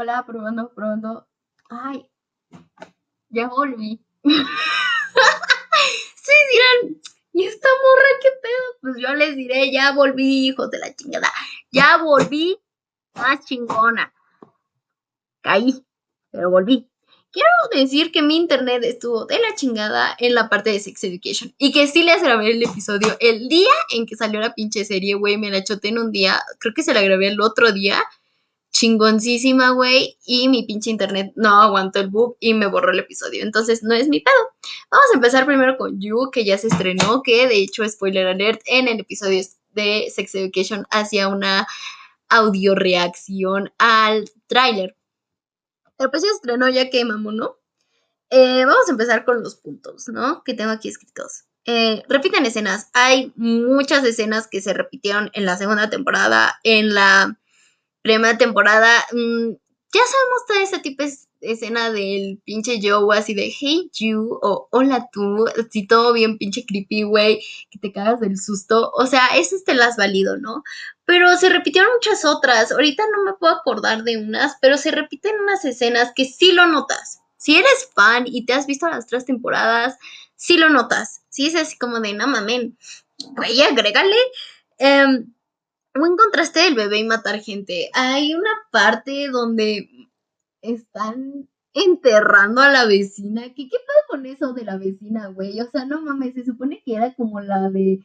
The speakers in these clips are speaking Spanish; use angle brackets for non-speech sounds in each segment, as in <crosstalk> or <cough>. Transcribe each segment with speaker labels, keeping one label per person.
Speaker 1: Hola, probando, probando. Ay, ya volví. <laughs> sí, dirán, ¿y esta morra qué pedo? Pues yo les diré, ya volví, hijos de la chingada. Ya volví más chingona. Caí, pero volví. Quiero decir que mi internet estuvo de la chingada en la parte de Sex Education. Y que sí les grabé el episodio el día en que salió la pinche serie, güey. Me la choté en un día. Creo que se la grabé el otro día. Chingoncísima, güey. Y mi pinche internet no aguantó el book y me borró el episodio. Entonces no es mi pedo. Vamos a empezar primero con You, que ya se estrenó. Que de hecho, spoiler alert, en el episodio de Sex Education hacía una audio reacción al tráiler. Pero pues ya estrenó, ya que mamón, ¿no? Eh, vamos a empezar con los puntos, ¿no? Que tengo aquí escritos. Eh, repiten escenas. Hay muchas escenas que se repitieron en la segunda temporada, en la primera temporada. Mm, ya sabemos toda esa tipo de escena del pinche Joe así de Hey you o Hola tú, así todo bien pinche creepy, güey, que te cagas del susto. O sea, esas te las valido, ¿no? Pero se repitieron muchas otras. Ahorita no me puedo acordar de unas, pero se repiten unas escenas que sí lo notas. Si eres fan y te has visto las tres temporadas, sí lo notas. Sí es así como de, no mamen, güey, agrégale. Eh, buen contraste del bebé y matar gente. Hay una parte donde están enterrando a la vecina. ¿Qué, qué con eso de la vecina, güey? O sea, no mames, se supone que era como la de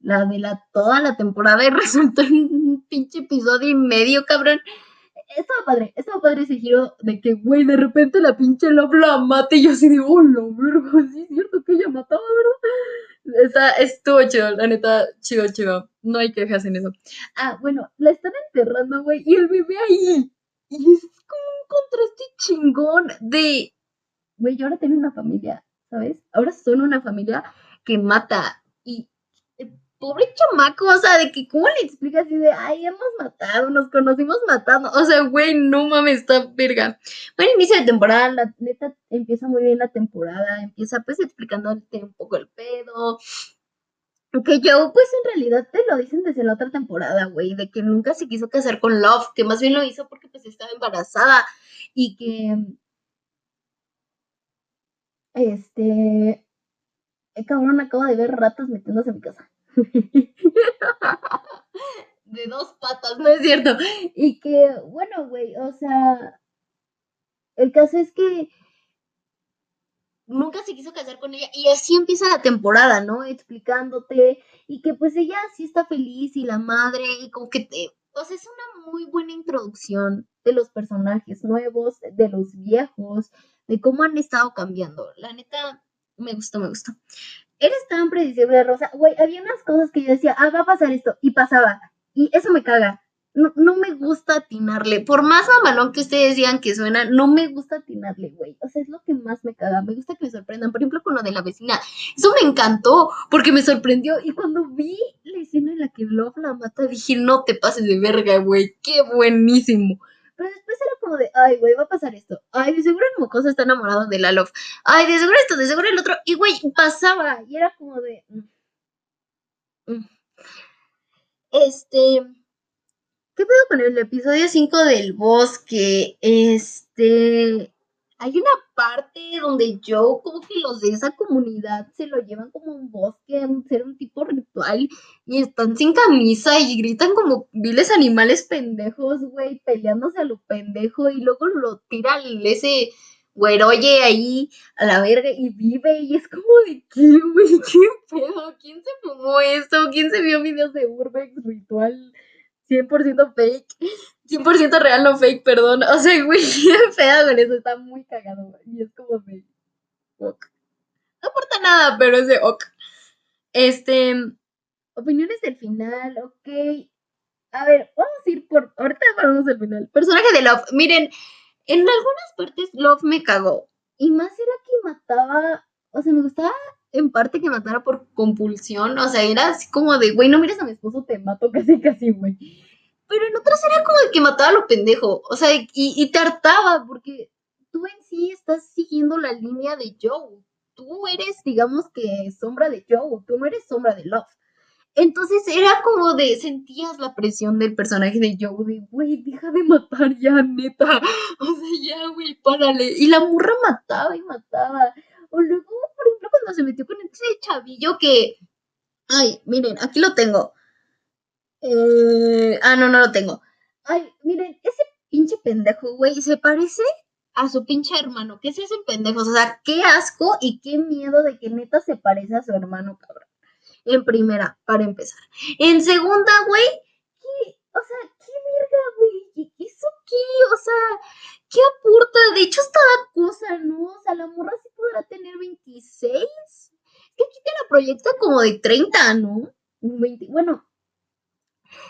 Speaker 1: la de la toda la temporada y <laughs> resultó un pinche episodio y medio, cabrón. Estaba padre, estaba padre ese giro de que, güey, de repente la pinche Love la mate y yo así de, oh, la verga, sí es cierto que ella mataba, ¿verdad? Está, estuvo chido, la neta, chido, chido. No hay quejas en eso. Ah, bueno, la están enterrando, güey, y el bebé ahí. Y es como un contraste chingón de, güey, yo ahora tengo una familia, ¿sabes? Ahora son una familia que mata. Y pobre chamaco, o sea, de que, ¿cómo le explicas así de, ay, hemos matado, nos conocimos matando? O sea, güey, no mames, está verga. Bueno, inicio de temporada, la neta empieza muy bien la temporada, empieza pues explicándote un poco el pedo. Que yo, pues en realidad te lo dicen desde la otra temporada, güey, de que nunca se quiso casar con Love, que más bien lo hizo porque pues estaba embarazada y que, este, eh, cabrón, acabo de ver ratas metiéndose en mi casa. De dos patas, no es cierto. Y que, bueno, güey, o sea, el caso es que nunca se quiso casar con ella y así empieza la temporada, ¿no? Explicándote y que pues ella sí está feliz y la madre y como que te... O sea, es una muy buena introducción de los personajes nuevos, de los viejos, de cómo han estado cambiando. La neta, me gustó, me gustó eres tan predecible, Rosa. Güey, había unas cosas que yo decía, ah, va a pasar esto, y pasaba. Y eso me caga. No, no me gusta atinarle. Por más mamalón que ustedes digan que suena, no me gusta atinarle, güey. O sea, es lo que más me caga. Me gusta que me sorprendan. Por ejemplo, con lo de la vecina. Eso me encantó, porque me sorprendió. Y cuando vi la escena en la que Love la mata, dije, no te pases de verga, güey. Qué buenísimo. Pero después era como de, ay, güey, va a pasar esto. Ay, de seguro el mocoso está enamorado de la. Ay, de seguro esto, de seguro el otro. Y, güey, pasaba. Y era como de... Mm, mm. Este... ¿Qué pedo con el episodio 5 del bosque? Este hay una parte donde yo como que los de esa comunidad se lo llevan como un bosque, a ser un tipo ritual y están sin camisa y gritan como viles animales pendejos, güey, peleándose a lo pendejo y luego lo tira ese güeroye ahí a la verga y vive y es como de qué, güey, qué pedo, ¿quién se fumó esto? ¿Quién se vio videos de Urbex ritual 100% fake? 100% real, no fake, perdón. O sea, güey, <laughs> qué fea con eso, está muy cagado, Y es como de. Ok. No aporta nada, pero es de ok. Este. Opiniones del final, ok. A ver, vamos a ir por. Ahorita vamos al final. Personaje de Love. Miren, en algunas partes Love me cagó. Y más era que mataba. O sea, me gustaba en parte que matara por compulsión. O sea, era así como de, güey, no mires a mi esposo, te mato casi, casi, güey. Pero en otras era como el que mataba a lo pendejo. O sea, y, y te hartaba, porque tú en sí estás siguiendo la línea de Joe. Tú eres, digamos que, sombra de Joe. Tú no eres sombra de Love. Entonces era como de, sentías la presión del personaje de Joe, de, güey, deja de matar ya, neta. <laughs> O sea, ya, güey, párale. Y la murra mataba y mataba. O luego, se metió con ese chavillo que, ay, miren, aquí lo tengo. Eh, ah, no, no lo tengo. Ay, miren, ese pinche pendejo, güey, se parece a su pinche hermano. ¿Qué es ese pendejo? O sea, qué asco y qué miedo de que neta se parece a su hermano, cabrón. En primera, para empezar. En segunda, güey, ¿qué? O sea, qué verga, güey. ¿Eso qué? O sea, ¿qué aporta? De hecho, está la cosa, ¿no? O sea, la morra sí podrá tener 26. Es que aquí te la proyecta como de 30, ¿no? 20, bueno,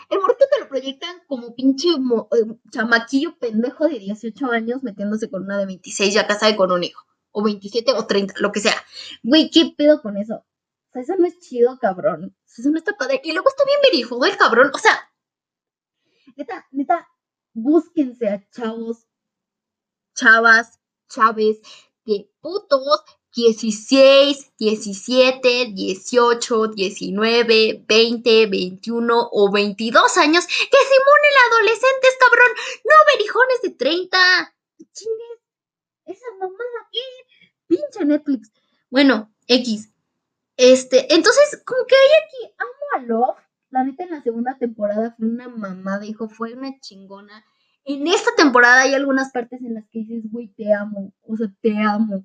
Speaker 1: el morrito te lo proyectan como pinche eh, chamaquillo pendejo de 18 años metiéndose con una de 26 ya casada con un hijo. O 27 o 30, lo que sea. Güey, ¿qué pedo con eso? O sea, eso no es chido, cabrón. Eso no está padre. Y luego está bien verijo el cabrón. O sea, neta, neta, búsquense a chavos, chavas, chaves, de putos 16, 17, 18, 19, 20, 21 o 22 años que simulen adolescentes, cabrón. No verijones de 30. Chingues. Esa mamada. Pinche Netflix. Bueno, X. Este, entonces, como que hay aquí, amo a Love. La neta en la segunda temporada fue una mamada, hijo, fue una chingona. En esta temporada hay algunas partes en las que dices, güey, te amo, o sea, te amo.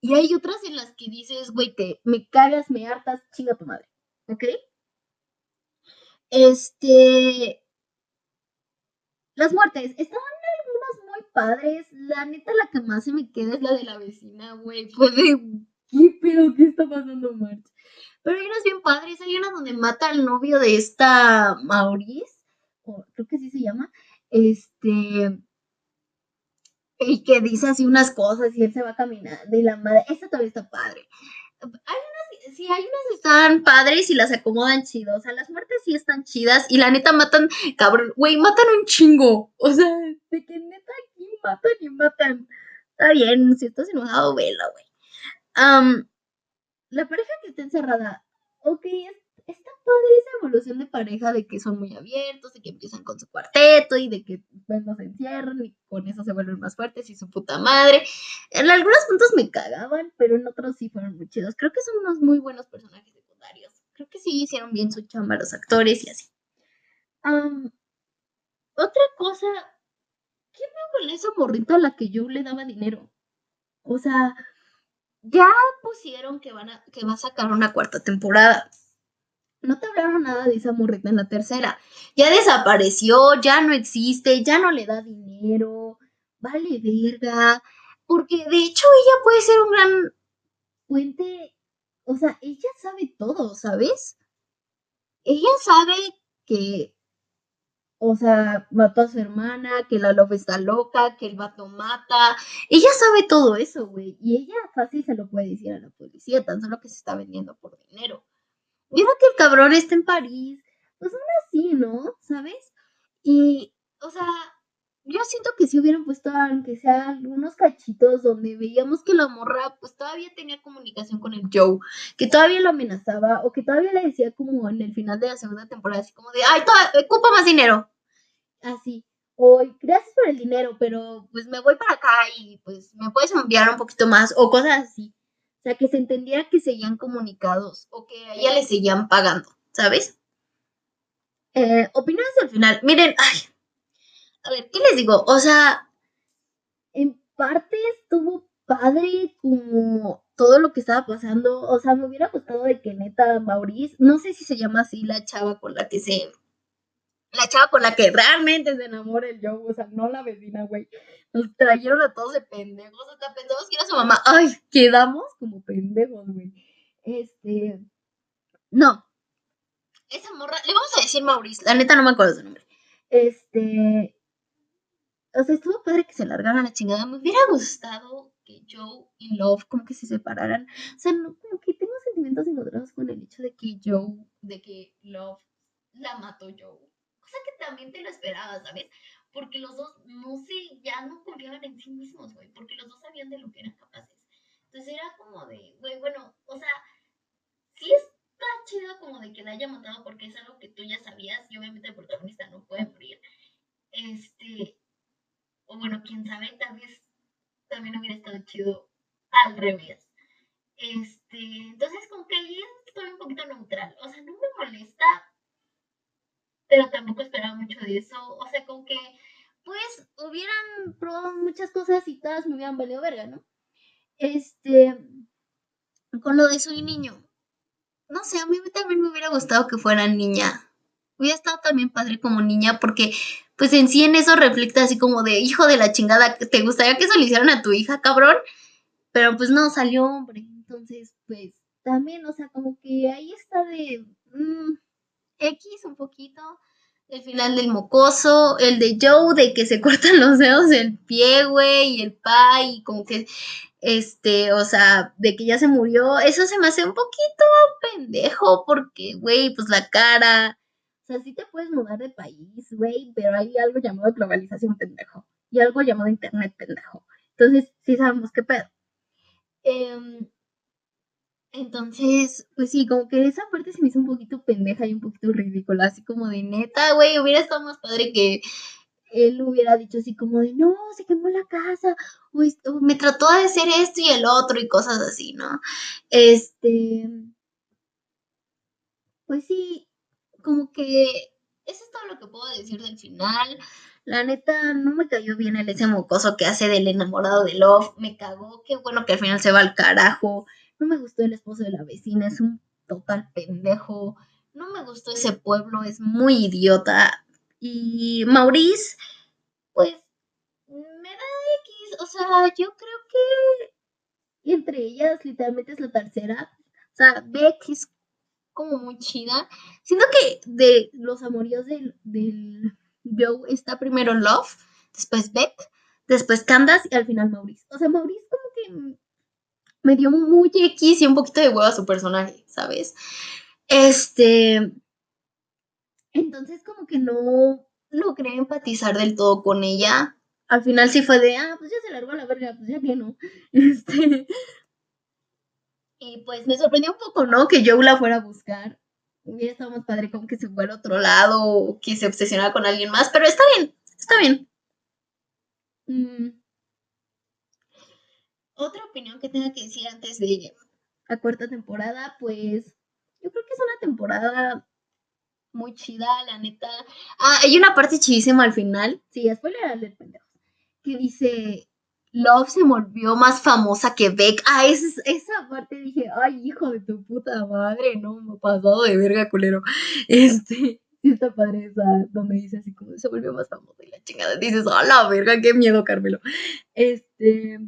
Speaker 1: Y hay otras en las que dices, güey, te me cagas, me hartas, chinga tu madre. ¿Ok? Este. Las muertes. Estaban algunas muy padres. La neta, la que más se me queda es la de la vecina, güey. Fue de. ¿Qué pedo? ¿Qué está pasando, March? Pero hay unas bien padres. Hay una donde mata al novio de esta Maurice. creo que así se llama. Este y que dice así unas cosas y él se va caminando y la madre, esta todavía está padre. Hay unas, sí, hay unas que están padres y las acomodan chidos. O sea, las muertes sí están chidas y la neta matan, cabrón, güey, matan un chingo. O sea, de que neta aquí matan y matan. Está bien, si estás enojado, vela, güey. La pareja que está encerrada, ok, está padre esa evolución de pareja de que son muy abiertos, de que empiezan con su cuarteto y de que pues, no se encierran y con eso se vuelven más fuertes y su puta madre. En algunos puntos me cagaban, pero en otros sí fueron muy chidos. Creo que son unos muy buenos personajes secundarios. Creo que sí hicieron bien su chamba los actores y así. otra cosa, ¿qué veo con esa morrita a la que yo le daba dinero? O sea, ya pusieron que van a, que va a sacar una cuarta temporada no te hablaron nada de esa morrita en la tercera. Ya desapareció, ya no existe, ya no le da dinero, vale verga. Porque de hecho ella puede ser un gran puente, o sea, ella sabe todo, ¿sabes? Ella sabe que, o sea, mató a su hermana, que la loba está loca, que el vato mata. Ella sabe todo eso, güey. Y ella fácil se lo puede decir a la policía, tan solo que se está vendiendo por dinero. Mira que el cabrón está en París. Pues aún así, ¿no? ¿Sabes? Y, o sea, yo siento que si hubieran puesto, aunque sea algunos cachitos donde veíamos que la morra, pues todavía tenía comunicación con el Joe, que todavía lo amenazaba, o que todavía le decía como en el final de la segunda temporada, así como de, ay, ocupa más dinero. Así. O gracias por el dinero, pero pues me voy para acá y pues me puedes enviar un poquito más, o cosas así. O sea, que se entendiera que seguían comunicados o que a ella le seguían pagando, ¿sabes? Eh, opiniones al final. Miren, ay, a ver, ¿qué les digo? O sea, en parte estuvo padre como todo lo que estaba pasando. O sea, me hubiera gustado de que neta Maurice, no sé si se llama así la chava con la que se la chava con la que realmente se enamora el Joe, o sea, no la vecina, güey. Nos trajeron a todos de pendejos, hasta pendejos que era su mamá. Ay, quedamos como pendejos, güey. Este. No. Esa morra, le vamos a decir Maurice, la neta no me acuerdo su nombre. Este. O sea, estuvo padre que se largaran la chingada. Me hubiera gustado que Joe y Love como que se separaran. O sea, no, como que tengo sentimientos encontrados con el hecho de que Joe, de que Love la mató Joe cosa que también te lo esperabas, ¿sabes? Porque los dos, no sé, ya no confiaban en sí mismos, güey, porque los dos sabían de lo que eran capaces. Entonces era como de, güey, bueno, o sea, sí es está chido como de que la haya matado porque es algo que tú ya sabías y obviamente el protagonista no puede morir. Este, o bueno, quién sabe, tal vez también hubiera estado chido al revés. Este, entonces que ahí estoy un poquito neutral. O sea, no me molesta, pero tampoco esperaba mucho de eso. O sea, como que pues hubieran probado muchas cosas y todas me hubieran valido verga, ¿no? Este, con lo de soy niño. No sé, a mí también me hubiera gustado que fuera niña. Hubiera estado también padre como niña porque pues en sí en eso refleja así como de hijo de la chingada, ¿te gustaría que eso le hicieran a tu hija, cabrón? Pero pues no, salió hombre. Entonces, pues también, o sea, como que ahí está de mm, X un poquito. El final del mocoso, el de Joe de que se <laughs> cortan los dedos del pie, güey, y el pa, y como que, este, o sea, de que ya se murió, eso se me hace un poquito pendejo, porque, güey, pues la cara, sea, sí te puedes mudar de país, güey, pero hay algo llamado globalización pendejo, y algo llamado internet pendejo. Entonces, sí sabemos qué pedo. Eh, entonces, pues sí, como que esa parte se me hizo un poquito pendeja y un poquito ridícula, así como de neta, güey, hubiera estado más padre que él hubiera dicho así como de, no, se quemó la casa, o, me trató de hacer esto y el otro y cosas así, ¿no? Este, pues sí, como que eso es todo lo que puedo decir del final. La neta, no me cayó bien el ese mocoso que hace del enamorado de Love. Me cagó. Qué bueno que al final se va al carajo. No me gustó el esposo de la vecina, es un total pendejo. No me gustó ese pueblo, es muy idiota. Y Maurice, pues, me da X. O sea, yo creo que entre ellas literalmente es la tercera. O sea, es como muy chida. Siento que de los amoríos del, del Joe está primero Love, después Beck, después Candace y al final Maurice. O sea, Maurice como que me dio muy X y un poquito de huevo a su personaje, ¿sabes? Este. Entonces, como que no logré empatizar del todo con ella. Al final sí fue de, ah, pues ya se largó la verga, pues ya que no. <laughs> Este. Y pues me sorprendió un poco, ¿no? Que Joe la fuera a buscar. Hubiera estado más padre como que se fuera a otro lado o que se obsesionara con alguien más, pero está bien, está bien. Mm. Otra opinión que tenga que decir antes de la cuarta temporada, pues yo creo que es una temporada muy chida, la neta. Ah, hay una parte chidísima al final. Sí, spoiler alert, pendejo. Que dice, Love se volvió más famosa que Beck. Ah, esa, esa parte dije, ay, hijo de tu puta madre, no, me ha pasado de verga, culero. Este, sí está padre esa, donde dice así como, se volvió más famosa y la chingada. Dices, oh, la verga, qué miedo, Carmelo. Este,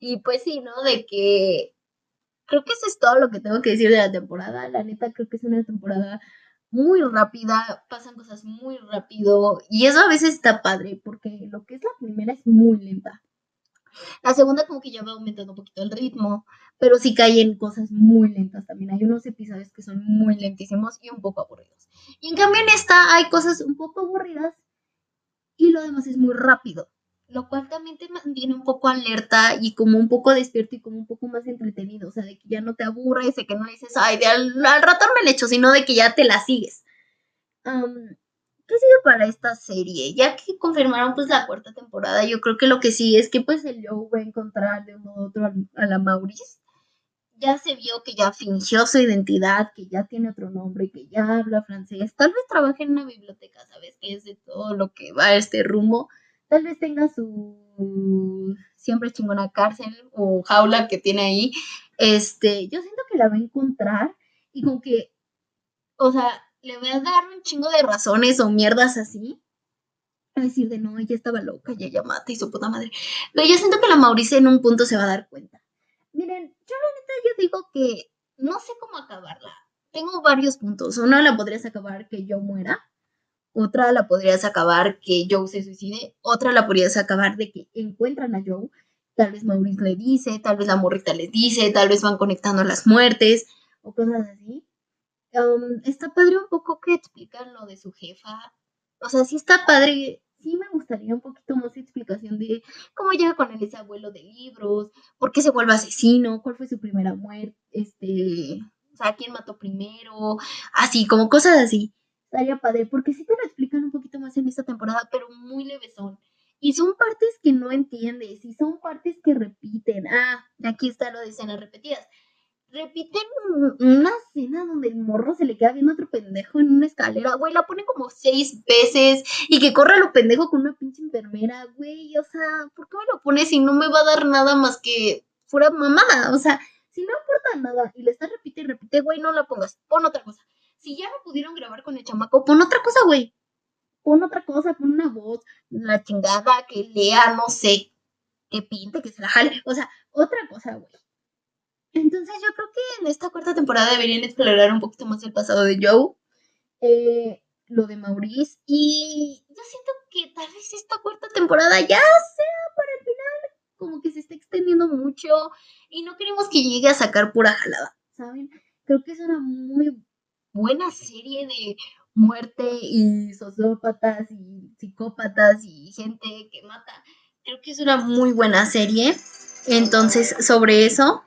Speaker 1: y pues sí, ¿no? De que creo que eso es todo lo que tengo que decir de la temporada. La neta, creo que es una temporada muy rápida, pasan cosas muy rápido y eso a veces está padre porque lo que es la primera es muy lenta. La segunda como que ya va aumentando un poquito el ritmo, pero sí caen cosas muy lentas también. Hay unos episodios que son muy lentísimos y un poco aburridos. Y en cambio en esta hay cosas un poco aburridas y lo demás es muy rápido lo cual también te mantiene un poco alerta y como un poco despierto y como un poco más entretenido, o sea, de que ya no te aburres, de que no dices, ay, de al, rato me le echo, sino de que ya te la sigues. ¿Qué sigue para esta serie? Ya que confirmaron pues la cuarta temporada, yo creo que lo que sí es que pues el Joe va a encontrar de uno u otro a, la Maurice. Ya se vio que ya fingió su identidad, que ya tiene otro nombre, que ya habla francés. Tal vez trabaje en una biblioteca, ¿sabes? Que es de todo lo que va a este rumbo tal vez tenga su siempre chingona cárcel o jaula que tiene ahí, este, yo siento que la va a encontrar y con que, o sea, le voy a dar un chingo de razones o mierdas así. A decir de no, ella estaba loca y ella mata y su puta madre. Pero yo siento que la Maurice en un punto se va a dar cuenta. Miren, yo la neta yo digo que no sé cómo acabarla. Tengo varios puntos. Uno la podrías acabar que yo muera otra la podrías acabar que Joe se suicide, otra la podrías acabar de que encuentran a Joe, tal vez Maurice le dice, tal vez la morrita le dice, tal vez van conectando las muertes o cosas así. Um, está padre un poco que explican lo de su jefa. O sea, sí está padre, sí me gustaría un poquito más explicación de cómo llega con él ese abuelo de libros, por qué se vuelve asesino, cuál fue su primera muerte, este, sea, quién mató primero, así, como cosas así. Estaría padre, porque sí te lo explican un poquito más en esta temporada, pero muy levesón. Y son partes que no entiendes, y son partes que repiten. Ah, aquí está lo de escenas repetidas. Repiten una escena donde el morro se le queda viendo a otro pendejo en una escalera, güey, la ponen como seis veces y que corra lo pendejo con una pinche enfermera, güey, o sea, ¿por qué me lo pones si no me va a dar nada más que fuera mamada? O sea, si no aporta nada y le estás repite y repite, güey, no la pongas, pon otra cosa. Si ya no pudieron grabar con el chamaco, pon otra cosa, güey. Pon otra cosa, pon una voz, la chingada, que lea, no sé, que pinte, que se la jale, o sea, otra cosa, güey. Entonces yo creo que en esta cuarta temporada deberían explorar un poquito más el pasado de Joe, eh, lo de Maurice, y yo siento que tal vez esta cuarta temporada ya sea para el final, como que se está extendiendo mucho y no queremos que llegue a sacar pura jalada, ¿saben? Creo que es una muy buena serie de muerte y sociópatas y psicópatas y gente que mata. Creo que es una muy buena serie. Entonces, sobre eso,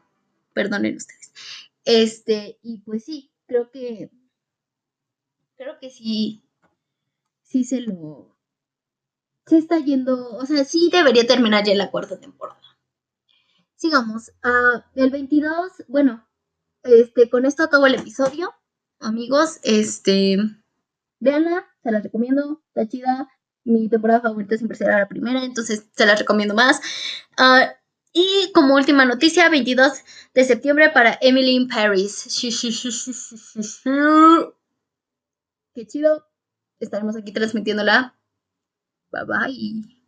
Speaker 1: perdonen ustedes. Este, y pues sí, creo que creo que sí sí se lo se está yendo, o sea, sí debería terminar ya la cuarta temporada. Sigamos. Uh, el 22, bueno, este, con esto acabo el episodio. Amigos, este, véanla, se las recomiendo, está chida. Mi temporada favorita siempre será la primera, entonces se las recomiendo más. Uh, y como última noticia, 22 de septiembre para Emily in Paris. Qué chido. Estaremos aquí transmitiéndola. Bye bye.